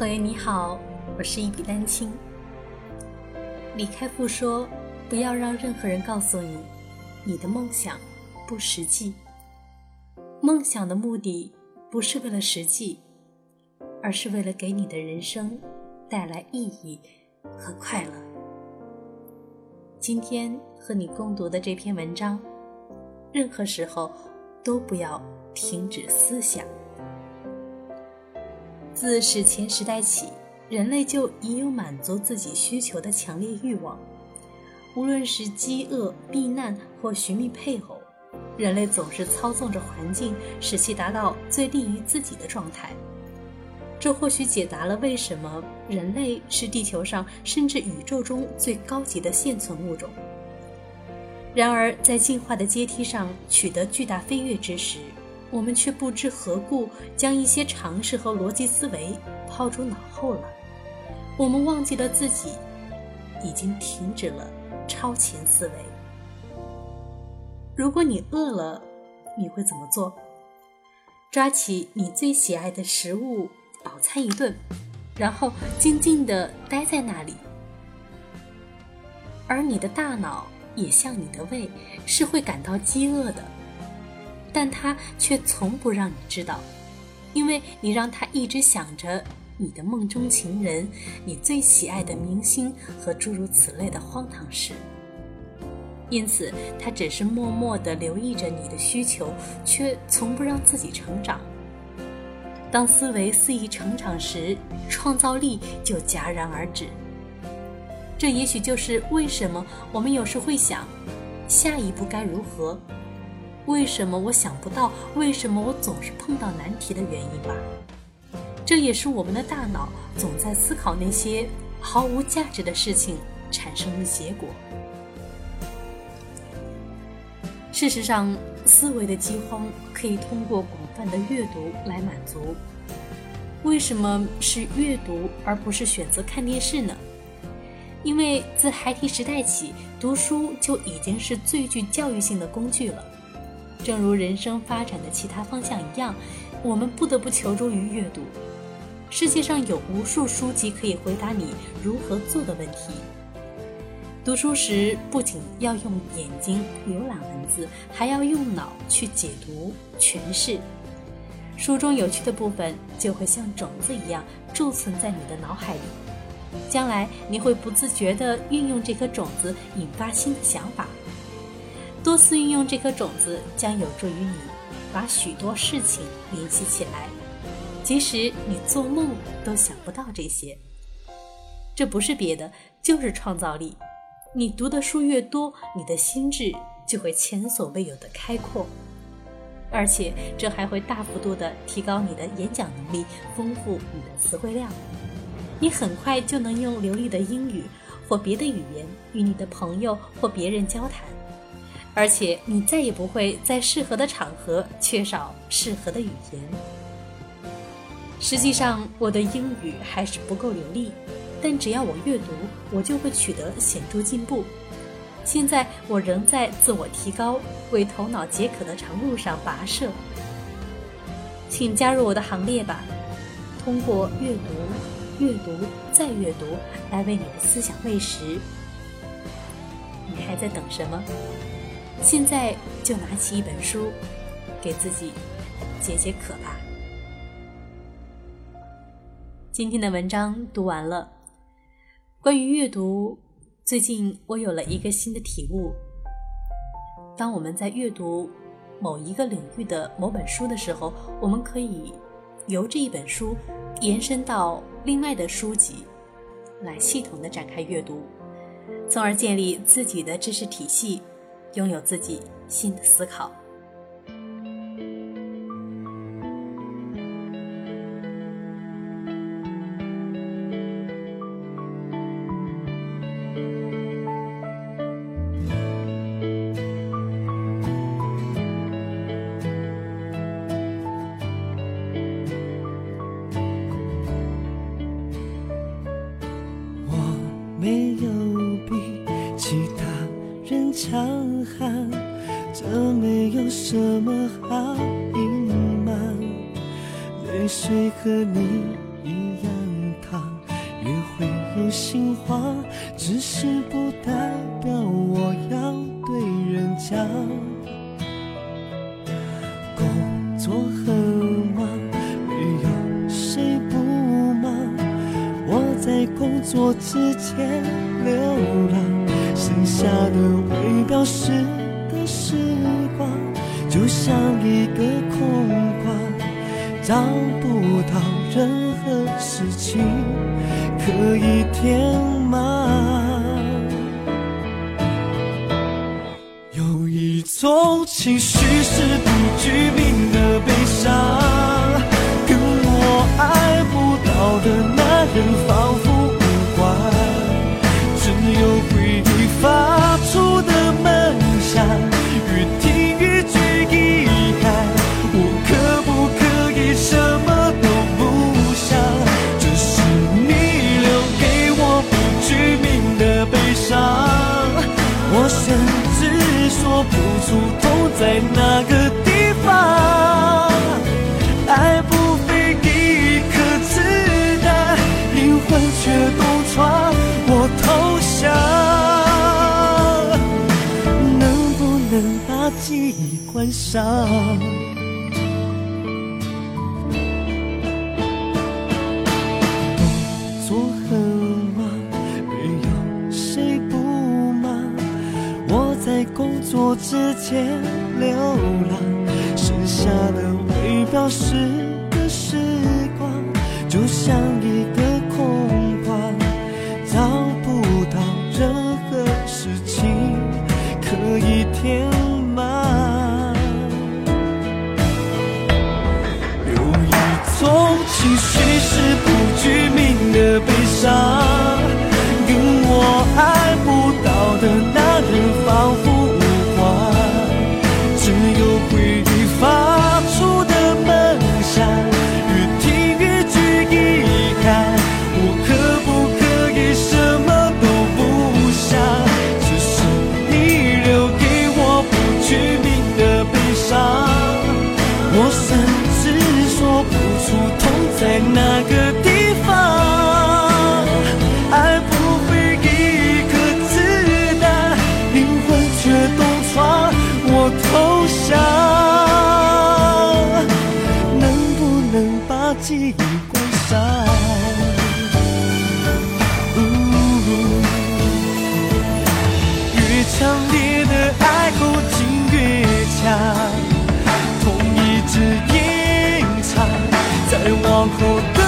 朋友你好，我是一笔丹青。李开复说：“不要让任何人告诉你，你的梦想不实际。梦想的目的不是为了实际，而是为了给你的人生带来意义和快乐。”今天和你共读的这篇文章，任何时候都不要停止思想。自史前时代起，人类就已有满足自己需求的强烈欲望。无论是饥饿、避难或寻觅配偶，人类总是操纵着环境，使其达到最利于自己的状态。这或许解答了为什么人类是地球上甚至宇宙中最高级的现存物种。然而，在进化的阶梯上取得巨大飞跃之时，我们却不知何故将一些常识和逻辑思维抛诸脑后了。我们忘记了自己已经停止了超前思维。如果你饿了，你会怎么做？抓起你最喜爱的食物。饱餐一顿，然后静静地待在那里。而你的大脑也像你的胃，是会感到饥饿的，但他却从不让你知道，因为你让他一直想着你的梦中情人、你最喜爱的明星和诸如此类的荒唐事。因此，他只是默默地留意着你的需求，却从不让自己成长。当思维肆意成长时，创造力就戛然而止。这也许就是为什么我们有时会想，下一步该如何？为什么我想不到？为什么我总是碰到难题的原因吧？这也是我们的大脑总在思考那些毫无价值的事情产生的结果。事实上，思维的饥荒可以通过广泛的阅读来满足。为什么是阅读而不是选择看电视呢？因为自孩提时代起，读书就已经是最具教育性的工具了。正如人生发展的其他方向一样，我们不得不求助于阅读。世界上有无数书籍可以回答你如何做的问题。读书时不仅要用眼睛浏览文字，还要用脑去解读、诠释。书中有趣的部分就会像种子一样贮存在你的脑海里，将来你会不自觉地运用这颗种子，引发新的想法。多次运用这颗种子，将有助于你把许多事情联系起来，即使你做梦都想不到这些。这不是别的，就是创造力。你读的书越多，你的心智就会前所未有的开阔，而且这还会大幅度的提高你的演讲能力，丰富你的词汇量。你很快就能用流利的英语或别的语言与你的朋友或别人交谈，而且你再也不会在适合的场合缺少适合的语言。实际上，我的英语还是不够流利。但只要我阅读，我就会取得显著进步。现在我仍在自我提高、为头脑解渴的长路上跋涉。请加入我的行列吧！通过阅读、阅读再阅读来为你的思想喂食。你还在等什么？现在就拿起一本书，给自己解解渴吧。今天的文章读完了。关于阅读，最近我有了一个新的体悟。当我们在阅读某一个领域的某本书的时候，我们可以由这一本书延伸到另外的书籍，来系统的展开阅读，从而建立自己的知识体系，拥有自己新的思考。谁和你一样，他也会有心慌，只是不代表我要对人讲。工作很忙，没有谁不忙。我在工作之前流浪，剩下的未表示的时光，就像一个空。找不到任何事情可以填满，有一种情绪是不具名的悲伤，跟我爱不到的男人放。已关上。工作很忙，没有谁不忙。我在工作之前流浪，剩下的未表示。记忆关上。呜、越强烈的爱后仅越强，同一支吟唱，再往后。